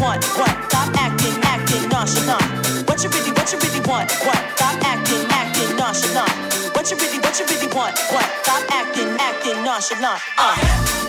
want? What? Stop acting, acting nonchalant. What you really, what you really want? What? Stop acting, acting nonchalant. What you really, what you really want? What? Stop acting, acting nonchalant. Uh.